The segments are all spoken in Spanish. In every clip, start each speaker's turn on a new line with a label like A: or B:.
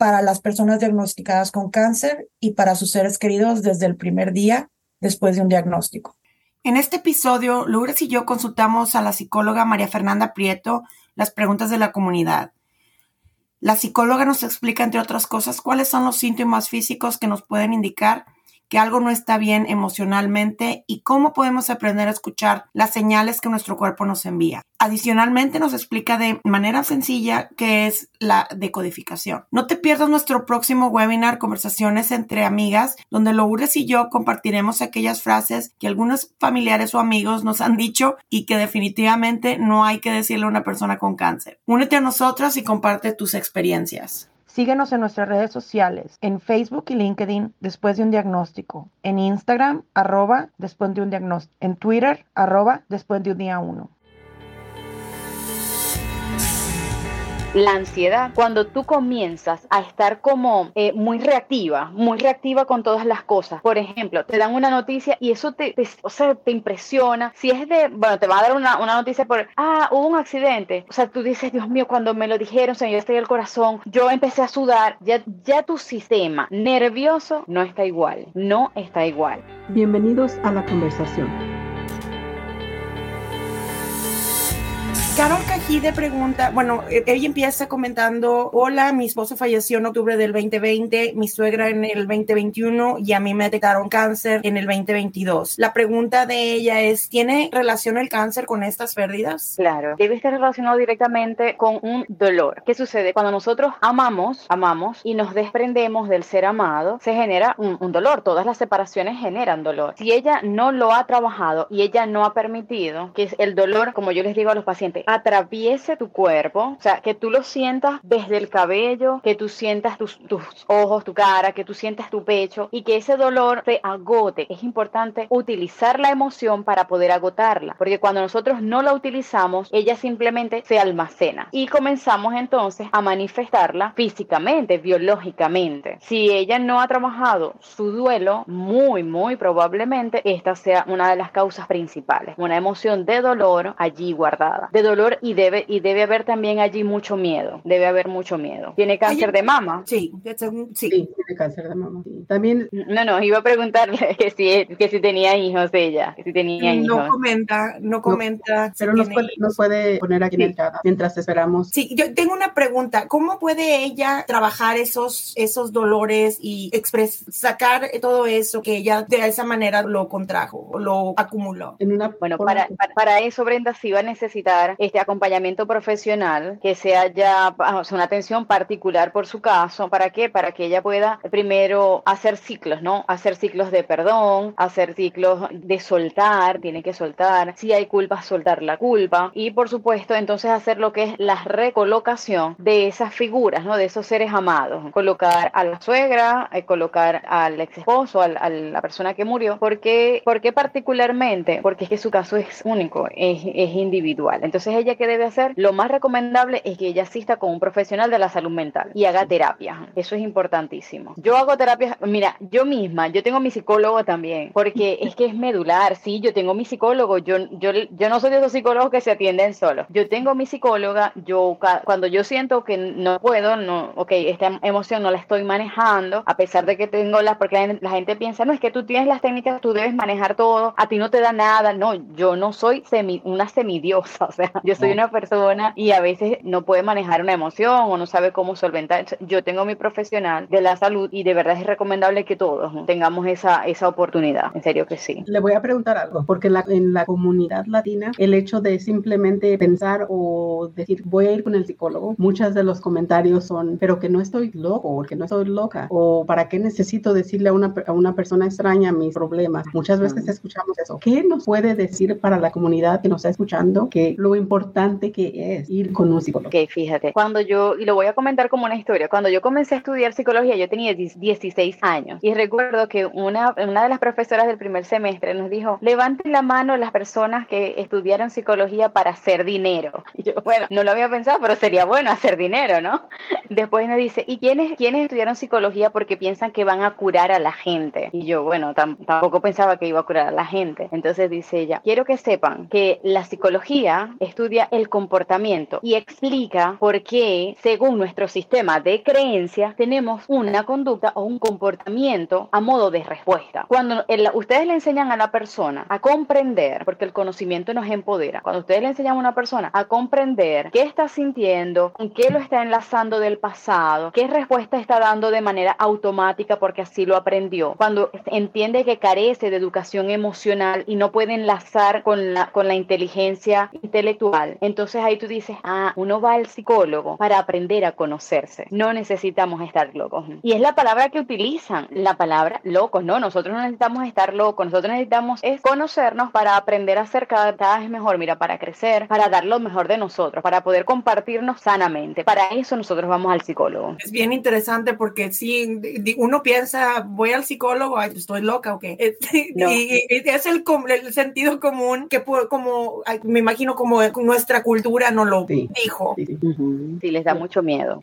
A: para las personas diagnosticadas con cáncer y para sus seres queridos desde el primer día después de un diagnóstico.
B: En este episodio, Lourdes y yo consultamos a la psicóloga María Fernanda Prieto las preguntas de la comunidad. La psicóloga nos explica, entre otras cosas, cuáles son los síntomas físicos que nos pueden indicar que algo no está bien emocionalmente y cómo podemos aprender a escuchar las señales que nuestro cuerpo nos envía. Adicionalmente nos explica de manera sencilla qué es la decodificación. No te pierdas nuestro próximo webinar Conversaciones entre amigas, donde Lourdes y yo compartiremos aquellas frases que algunos familiares o amigos nos han dicho y que definitivamente no hay que decirle a una persona con cáncer. Únete a nosotras y comparte tus experiencias.
C: Síguenos en nuestras redes sociales, en Facebook y LinkedIn después de un diagnóstico, en Instagram, arroba después de un diagnóstico, en Twitter, arroba después de un día uno.
D: La ansiedad, cuando tú comienzas a estar como eh, muy reactiva, muy reactiva con todas las cosas. Por ejemplo, te dan una noticia y eso te, o sea, te impresiona. Si es de, bueno, te va a dar una, una, noticia por, ah, hubo un accidente. O sea, tú dices, Dios mío, cuando me lo dijeron, se me estoy el corazón, yo empecé a sudar. Ya, ya tu sistema nervioso no está igual, no está igual.
C: Bienvenidos a la conversación.
B: Carol Cajide pregunta, bueno, e, ella empieza comentando, hola, mi esposo falleció en octubre del 2020, mi suegra en el 2021 y a mí me detectaron cáncer en el 2022. La pregunta de ella es, ¿tiene relación el cáncer con estas pérdidas?
D: Claro, debe estar relacionado directamente con un dolor. ¿Qué sucede? Cuando nosotros amamos, amamos y nos desprendemos del ser amado, se genera un, un dolor. Todas las separaciones generan dolor. Si ella no lo ha trabajado y ella no ha permitido que el dolor, como yo les digo a los pacientes, atraviese tu cuerpo, o sea, que tú lo sientas desde el cabello, que tú sientas tus, tus, ojos, tu cara, que tú sientas tu pecho y que ese dolor se agote. Es importante utilizar la emoción para poder agotarla, porque cuando nosotros no la utilizamos, ella simplemente se almacena y comenzamos entonces a manifestarla físicamente, biológicamente. Si ella no ha trabajado su duelo, muy, muy probablemente esta sea una de las causas principales, una emoción de dolor allí guardada, de dolor y debe, y debe haber también allí mucho miedo. Debe haber mucho miedo. ¿Tiene cáncer de mama?
B: Sí,
C: sí. tiene cáncer de mama. También.
D: No, no, iba a preguntarle que si, que si tenía hijos ella. si tenía hijos.
B: No comenta, no comenta.
C: pero nos puede, nos puede, poner aquí en el chat mientras esperamos.
B: Sí, yo tengo una pregunta. ¿Cómo puede ella trabajar esos, esos dolores y expres sacar todo eso que ella de esa manera lo contrajo, lo acumuló?
D: En una bueno, para, para, para, eso Brenda sí va a necesitar este acompañamiento profesional, que sea ya una atención particular por su caso. ¿Para qué? Para que ella pueda primero hacer ciclos, ¿no? Hacer ciclos de perdón, hacer ciclos de soltar, tiene que soltar. Si hay culpa, soltar la culpa. Y por supuesto, entonces hacer lo que es la recolocación de esas figuras, ¿no? De esos seres amados. Colocar a la suegra, eh, colocar al ex esposo, a la persona que murió. ¿Por qué, ¿Por qué particularmente? Porque es que su caso es único, es, es individual. Entonces ella que debe hacer, lo más recomendable es que ella asista con un profesional de la salud mental y haga terapia. Eso es importantísimo. Yo hago terapia, mira, yo misma, yo tengo mi psicólogo también, porque es que es medular, sí, yo tengo mi psicólogo, yo, yo, yo no soy de esos psicólogos que se atienden solos. Yo tengo mi psicóloga, yo cuando yo siento que no puedo, no, ok, esta emoción no la estoy manejando, a pesar de que tengo las, porque la, gente piensa, no, es que tú tienes las técnicas, tú debes manejar todo, a ti no te da nada, no, yo no soy semi, una semidiosa, o sea, yo soy una persona y a veces no puede manejar una emoción o no sabe cómo solventar. Yo tengo mi profesional de la salud y de verdad es recomendable que todos tengamos esa, esa oportunidad. En serio que sí.
C: Le voy a preguntar algo, porque en la, en la comunidad latina el hecho de simplemente pensar o decir voy a ir con el psicólogo, muchos de los comentarios son, pero que no estoy loco o que no estoy loca o para qué necesito decirle a una, a una persona extraña mis problemas. Muchas veces escuchamos eso. ¿Qué nos puede decir para la comunidad que nos está escuchando que lo importante importante que es ir con un psicólogo.
D: Ok, fíjate, cuando yo, y lo voy a comentar como una historia, cuando yo comencé a estudiar psicología, yo tenía 16 años y recuerdo que una, una de las profesoras del primer semestre nos dijo, levanten la mano las personas que estudiaron psicología para hacer dinero. Y yo, bueno, no lo había pensado, pero sería bueno hacer dinero, ¿no? Después nos dice, ¿y quiénes, quiénes estudiaron psicología porque piensan que van a curar a la gente? Y yo, bueno, tampoco pensaba que iba a curar a la gente. Entonces dice ella, quiero que sepan que la psicología estudia el comportamiento y explica por qué, según nuestro sistema de creencias, tenemos una conducta o un comportamiento a modo de respuesta. Cuando ustedes le enseñan a la persona a comprender, porque el conocimiento nos empodera, cuando ustedes le enseñan a una persona a comprender qué está sintiendo, con qué lo está enlazando del pasado, qué respuesta está dando de manera automática porque así lo aprendió, cuando entiende que carece de educación emocional y no puede enlazar con la, con la inteligencia intelectual, entonces ahí tú dices, ah, uno va al psicólogo para aprender a conocerse, no necesitamos estar locos. Y es la palabra que utilizan, la palabra locos, no, nosotros no necesitamos estar locos, nosotros necesitamos es conocernos para aprender a ser cada vez mejor, mira, para crecer, para dar lo mejor de nosotros, para poder compartirnos sanamente. Para eso nosotros vamos al psicólogo.
B: Es bien interesante porque si uno piensa, voy al psicólogo, ay, estoy loca o qué. Y, es el, el, sentido común que como, me imagino como nuestra cultura no lo dijo.
D: Sí, les da mucho miedo.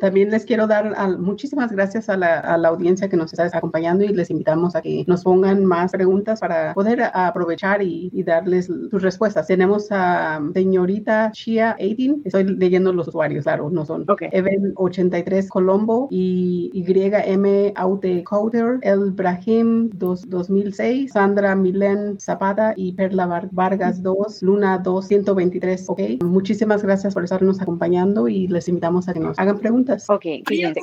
C: También les quiero dar muchísimas gracias a la, a la audiencia que nos está acompañando y les invitamos a que nos pongan más preguntas para poder aprovechar y, darles sus respuestas. Tenemos a señorita Shia Aidin, estoy leyendo los usuarios, claro, no son. Okay. Even83 Colombo y YM Aute Coder, El Brahim 2006, Sandra Milen Zapata y Perla Vargas 2, Luna 2, 123. Ok, muchísimas gracias por estarnos acompañando y les invitamos a que nos hagan preguntas.
D: Ok, fíjense,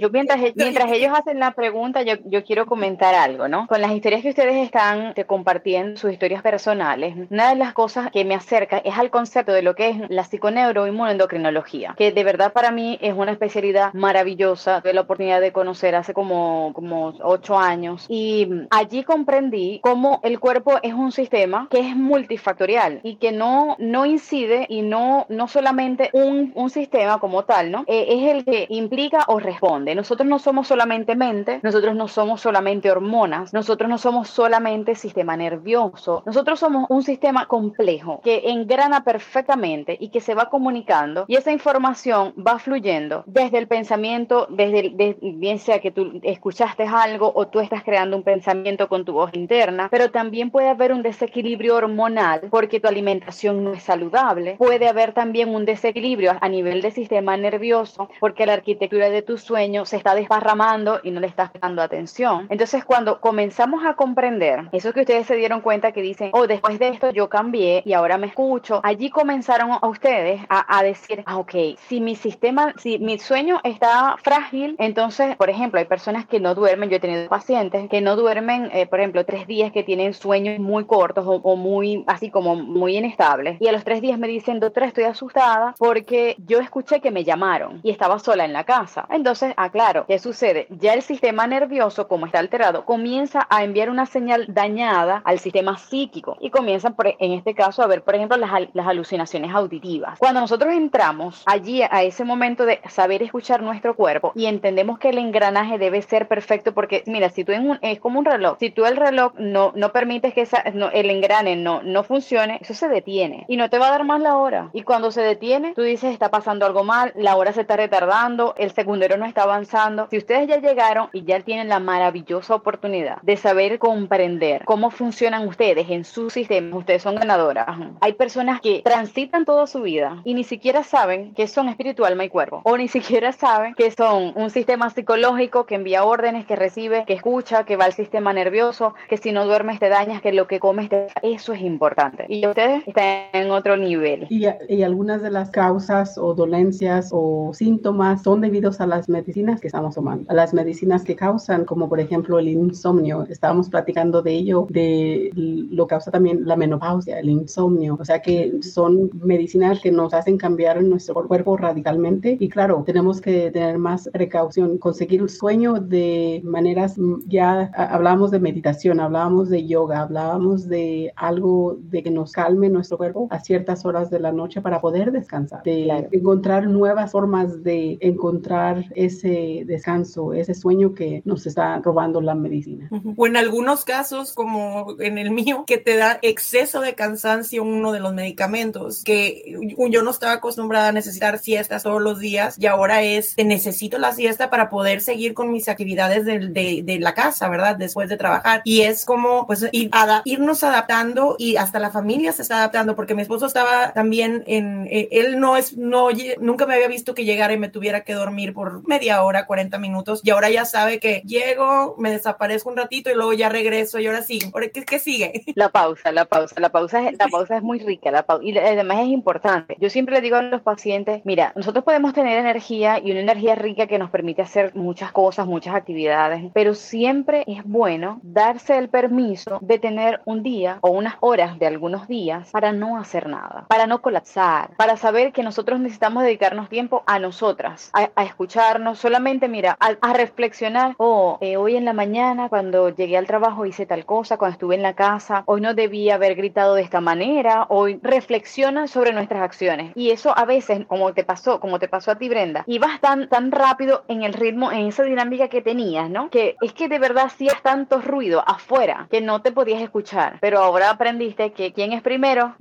D: yo, mientras, mientras, ellos hacen la pregunta, yo, yo quiero comentar algo, ¿no? Con las historias que ustedes están compartiendo, sus historias personales, una de las cosas que me acerca es al concepto de lo que es la psiconeuroinmunoendocrinología, que de verdad para mí es una especialidad maravillosa. Tuve la oportunidad de conocer hace como, como ocho años y allí comprendí cómo el cuerpo es un sistema que es multifactorial y que no, no incide y no, no solamente un, un sistema como tal, ¿no? Eh, es el que implica o responde. Nosotros no somos solamente mente, nosotros no somos solamente hormonas, nosotros no somos solamente sistema nervioso, nosotros somos un sistema complejo que engrana perfectamente y que se va comunicando y esa información va fluyendo desde el pensamiento, desde, bien sea que tú escuchaste algo o tú estás creando un pensamiento con tu voz interna, pero también puede haber un desequilibrio hormonal porque tu alimentación no es saludable, puede haber también un desequilibrio a nivel del sistema nervioso porque la arquitectura de tu sueño se está desparramando y no le estás dando atención. Entonces cuando comenzamos a comprender eso que ustedes se dieron cuenta que dicen, oh, después de esto yo cambié y ahora me escucho, allí comenzaron a ustedes a, a decir, ah, ok, si mi sistema, si mi sueño está frágil, entonces, por ejemplo, hay personas que no duermen, yo he tenido pacientes que no duermen, eh, por ejemplo, tres días que tienen sueños muy cortos o, muy, así como muy inestables, y a los tres días me dicen, doctora, estoy asustada porque yo escuché que me llamaron y estaba sola en la casa. Entonces, aclaro, ¿qué sucede? Ya el sistema nervioso, como está alterado, comienza a enviar una señal dañada al sistema psíquico y comienzan, por, en este caso, a ver, por ejemplo, las, las alucinaciones auditivas. Cuando nosotros entramos allí a ese momento de saber escuchar nuestro cuerpo y entendemos que el engranaje debe ser perfecto porque, mira, si tú en un, es como un reloj, si tú el reloj no, no permites que esa, el engrane no, no funcione, eso se detiene y no te va a dar más la hora. Y cuando se detiene, tú dices, está pasando algo mal, la hora se está retardando, el secundero no está avanzando. Si ustedes ya llegaron y ya tienen la maravillosa oportunidad de saber comprender cómo funcionan ustedes en su sistema, ustedes son ganadoras. Hay personas que transitan toda su vida y ni siquiera saben que son espiritual, alma y cuerpo, o ni siquiera saben que son un sistema psicológico que envía órdenes, que recibe, que escucha, que va al sistema nervioso, que si no duermes te dañas, que lo que comes te... Eso es importante. Y ustedes están en otro nivel.
C: Y, y algunas de las causas o dolencias o síntomas son debidos a las medicinas que estamos tomando, a las medicinas que causan, como por ejemplo el insomnio. Estábamos platicando de ello, de lo causa también la menopausia, el insomnio. O sea que son medicinas que nos hacen cambiar nuestro cuerpo radicalmente. Y claro, tenemos que tener más precaución, conseguir el sueño de maneras, mm, ya hablábamos de meditación, hablábamos de yoga, hablábamos de algo de que nos calme nuestro cuerpo. ciertas horas de la noche para poder descansar, de encontrar nuevas formas de encontrar ese descanso, ese sueño que nos está robando la medicina.
B: O en algunos casos, como en el mío, que te da exceso de cansancio uno de los medicamentos, que yo no estaba acostumbrada a necesitar siestas todos los días y ahora es, necesito la siesta para poder seguir con mis actividades de, de, de la casa, ¿verdad? Después de trabajar. Y es como, pues, ir, irnos adaptando y hasta la familia se está adaptando, porque mi esposo estaba también en, eh, él no es, no, nunca me había visto que llegara y me tuviera que dormir por media hora, 40 minutos, y ahora ya sabe que llego, me desaparezco un ratito y luego ya regreso y ahora sí, ¿qué, qué sigue?
D: La pausa, la pausa, la pausa es, la pausa es muy rica, la y además es importante. Yo siempre le digo a los pacientes, mira, nosotros podemos tener energía y una energía rica que nos permite hacer muchas cosas, muchas actividades, pero siempre es bueno darse el permiso de tener un día o unas horas de algunos días para no hacer nada, para no colapsar, para saber que nosotros necesitamos dedicarnos tiempo a nosotras, a, escucharnos, solamente mira, a, reflexionar, oh, eh, hoy en la mañana cuando llegué al trabajo hice tal cosa, cuando estuve en la casa, hoy no debía haber gritado de esta manera, hoy reflexiona sobre nuestras acciones. Y eso a veces, como te pasó, como te pasó a ti, Brenda, ibas tan, tan rápido en el ritmo, en esa dinámica que tenías, ¿no? Que es que de verdad hacías tanto ruido afuera que no te podías escuchar. Pero ahora aprendiste que quién es primero.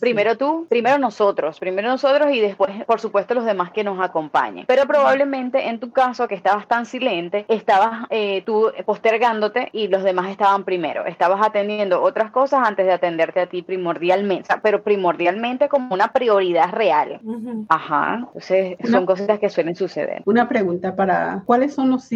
D: Primero tú, primero nosotros, primero nosotros y después, por supuesto, los demás que nos acompañen. Pero probablemente en tu caso, que estabas tan silente, estabas eh, tú postergándote y los demás estaban primero. Estabas atendiendo otras cosas antes de atenderte a ti primordialmente, pero primordialmente como una prioridad real. Ajá. Entonces, son cosas que suelen suceder.
C: Una pregunta para, ¿cuáles son los,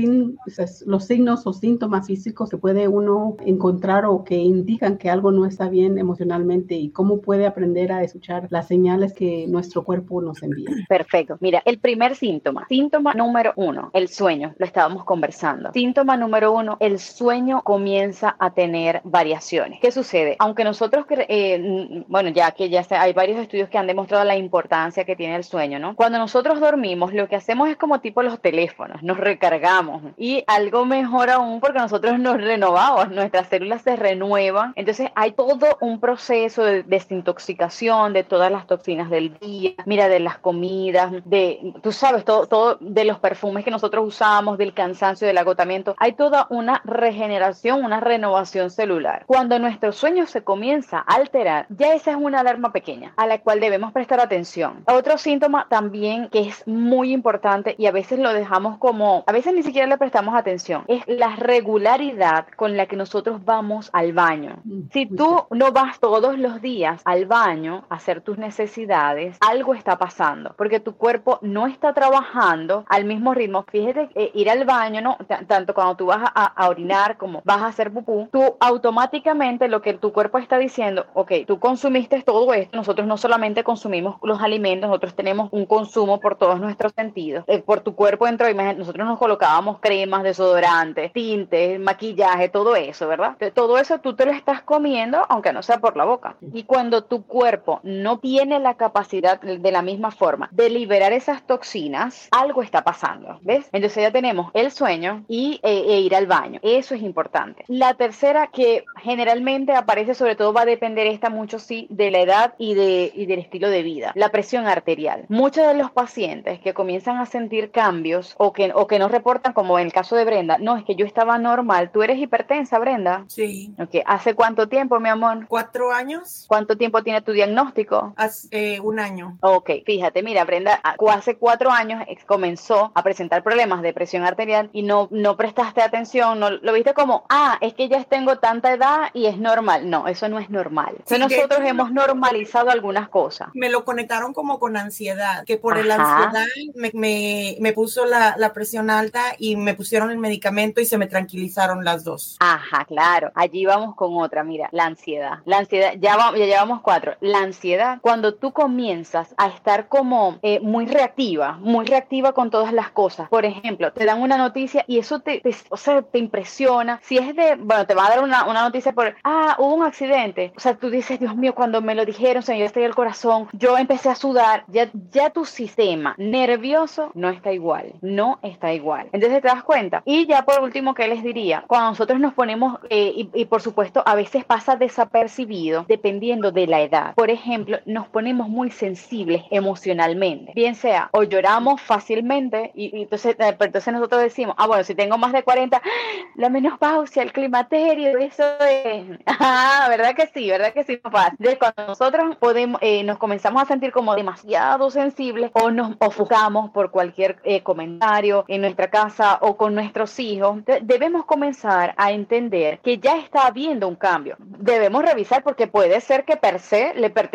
C: los signos o síntomas físicos que puede uno encontrar o que indican que algo no está bien emocionalmente y cómo puede aprender a escuchar las señales que nuestro cuerpo nos envía?
D: Perfecto. Mira, el primer síntoma, síntoma número uno, el sueño, lo estábamos conversando. Síntoma número uno, el sueño comienza a tener variaciones. ¿Qué sucede? Aunque nosotros, eh, bueno, ya que ya hay varios estudios que han demostrado la importancia que tiene el sueño, ¿no? Cuando nosotros dormimos, lo que hacemos es como tipo los teléfonos, nos recargamos y algo mejor aún porque nosotros nos renovamos, nuestras células se renuevan. Entonces hay todo un proceso de desintoxicación de todas las toxinas del día, mira, de las comidas, de, tú sabes, todo, todo de los perfumes que nosotros usamos, del cansancio, del agotamiento. Hay toda una regeneración, una renovación celular. Cuando nuestro sueño se comienza a alterar, ya esa es una alarma pequeña a la cual debemos prestar atención. Otro síntoma también que es muy importante y a veces lo dejamos como, a veces ni siquiera le prestamos atención, es la regularidad con la que nosotros vamos al baño. Mm, si tú no vas todos los días al baño hacer tus necesidades, algo está pasando, porque tu cuerpo no está trabajando al mismo ritmo. Fíjate, eh, ir al baño, ¿no? tanto cuando tú vas a, orinar como vas a hacer pupú, tú automáticamente lo que tu cuerpo está diciendo, ok, tú consumiste todo esto, nosotros no solamente consumimos los alimentos, nosotros tenemos un consumo por todos nuestros sentidos. Eh, por tu cuerpo dentro, nosotros nos colocábamos cremas, desodorantes, tintes, maquillaje, todo eso, ¿verdad? todo eso tú te lo estás comiendo, aunque no sea por la boca. Y cuando tu cuerpo no tiene la capacidad de la misma forma de liberar esas toxinas, algo está pasando, ¿ves? Entonces ya tenemos el sueño y eh, e ir al baño. Eso es importante. La tercera que generalmente aparece, sobre todo va a depender esta mucho sí de la edad y, de, y del estilo de vida. La presión arterial. Muchos de los pacientes que comienzan a sentir cambios o que, o que no reportan, como en el caso de Brenda, no, es que yo estaba normal. ¿Tú eres hipertensa, Brenda?
B: Sí.
D: Okay. ¿Hace cuánto tiempo, mi amor?
B: Cuatro años.
D: ¿Cuánto tiempo tiene tu diagnóstico?
B: Hace eh, un año.
D: Ok, fíjate, mira, Brenda, hace cuatro años comenzó a presentar problemas de presión arterial y no, no prestaste atención, no lo viste como, ah, es que ya tengo tanta edad y es normal. No, eso no es normal. nosotros hemos normalizado algunas cosas.
B: Me lo conectaron como con ansiedad, que por la ansiedad me, me, me puso la, la, presión alta y me pusieron el medicamento y se me tranquilizaron las dos.
D: Ajá, claro. Allí vamos con otra, mira, la ansiedad. La ansiedad, ya, ya llevamos cuatro. La ansiedad, cuando tú comienzas a estar como eh, muy reactiva, muy reactiva con todas las cosas. Por ejemplo, te dan una noticia y eso te, o sea, te impresiona. Si es de, bueno, te va a dar una, una noticia por, ah, hubo un accidente. O sea, tú dices, Dios mío, cuando me lo dijeron, se me estoy el corazón, yo empecé a sudar, ya, ya tu sistema nervioso no está igual, no está igual. Entonces te das cuenta. Y ya por último, ¿qué les diría? Cuando nosotros nos ponemos, eh, y, y, por supuesto, a veces pasa desapercibido, dependiendo de la edad. Por ejemplo, nos ponemos muy sensibles emocionalmente, bien sea o lloramos fácilmente y, entonces, eh, entonces nosotros decimos, ah, bueno, si tengo más de 40, la menopausia, el climaterio, eso es, ah, ¿verdad que sí? ¿Verdad que sí, papá? Entonces, cuando nosotros podemos, eh, nos comenzamos a sentir como demasiado sensibles o nos ofuscamos por cualquier eh, comentario en nuestra casa o con nuestros hijos, debemos comenzar a entender que ya está habiendo un cambio. Debemos revisar porque puede ser que per se le pertenezca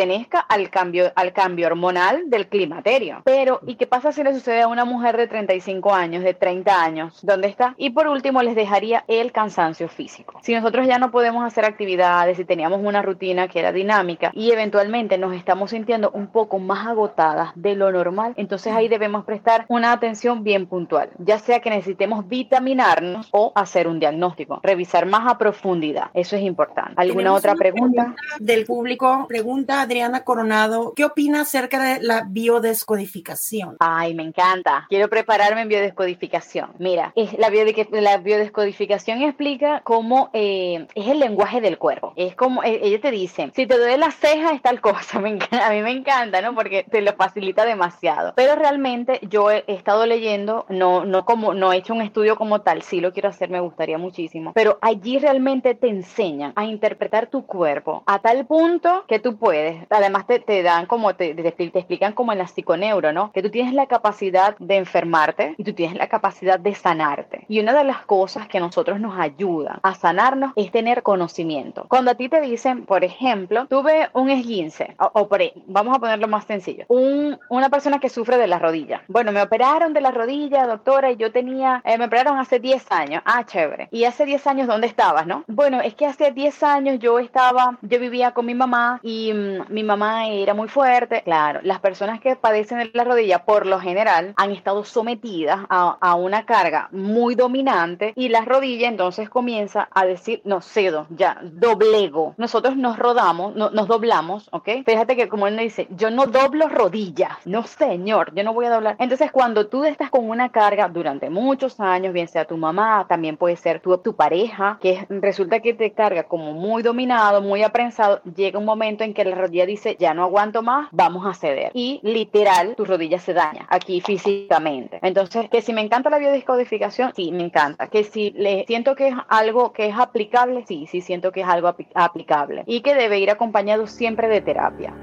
D: al cambio, al cambio hormonal del climaterio. Pero, ¿y qué pasa si le sucede a una mujer de 35 años, de 30 años? ¿Dónde está? Y por último, les dejaría el cansancio físico. Si nosotros ya no podemos hacer actividades, si teníamos una rutina que era dinámica y eventualmente nos estamos sintiendo un poco más agotadas de lo normal, entonces ahí debemos prestar una atención bien puntual, ya sea que necesitemos vitaminarnos o hacer un diagnóstico, revisar más a profundidad. Eso es importante. ¿Alguna otra pregunta?
B: Del público, pregunta Adriana Coronado, ¿qué opina acerca de la biodescodificación?
D: Ay, me encanta. Quiero prepararme en biodescodificación. Mira, es la, la biodescodificación explica cómo eh, es el lenguaje del cuerpo. Es como, eh, ella te dice, si te duele la ceja es tal cosa. Me a mí me encanta, ¿no? Porque te lo facilita demasiado. Pero realmente yo he, estado leyendo, no, no como, no he hecho un estudio como tal, sí lo quiero hacer, me gustaría muchísimo. Pero allí realmente te enseñan a interpretar tu cuerpo a tal punto que tú puedes, además te, te dan como, te, te, te explican como en la psiconeuro, ¿no? Que tú tienes la capacidad de enfermarte y tú tienes la capacidad de sanarte. Y una de las cosas que a nosotros nos ayuda a sanarnos es tener conocimiento. Cuando a ti te dicen, por ejemplo, tuve un esguince, o, por, vamos a ponerlo más sencillo, un, una persona que sufre de la rodilla. Bueno, me operaron de la rodilla, doctora, y yo tenía, eh, me operaron hace 10 años. Ah, chévere. ¿Y hace 10 años dónde estabas, no? Bueno, es que hace 10 años yo estaba, yo vivía con mi mamá y mm, mi mamá era muy fuerte. Claro, las personas que padecen de la rodilla, por lo general, han estado sometidas a, a una carga muy dominante y la rodilla entonces comienza a decir, no cedo, ya, doblego. Nosotros nos rodamos, no, nos doblamos, ¿ok? Fíjate que como él me dice, yo no doblo rodillas, no señor, yo no voy a doblar. Entonces cuando tú estás con una carga durante muchos años, bien sea tu mamá, también puede ser tu, tu pareja, que resulta que te carga como muy dominado, muy aprensado, llega un momento en que la rodilla dice, ya no aguanto más, vamos a ceder. Y literal, tu rodilla se daña aquí físicamente. Entonces, que si me encanta la biodescodificación, sí, me encanta. Que si le siento que es algo que es aplicable, sí, sí siento que es algo aplicable. Y que debe ir acompañado siempre de terapia.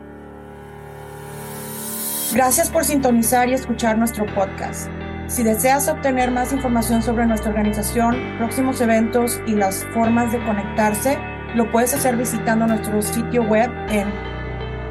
A: Gracias por sintonizar y escuchar nuestro podcast. Si deseas obtener más información sobre nuestra organización, próximos eventos y las formas de conectarse, lo puedes hacer visitando nuestro sitio web en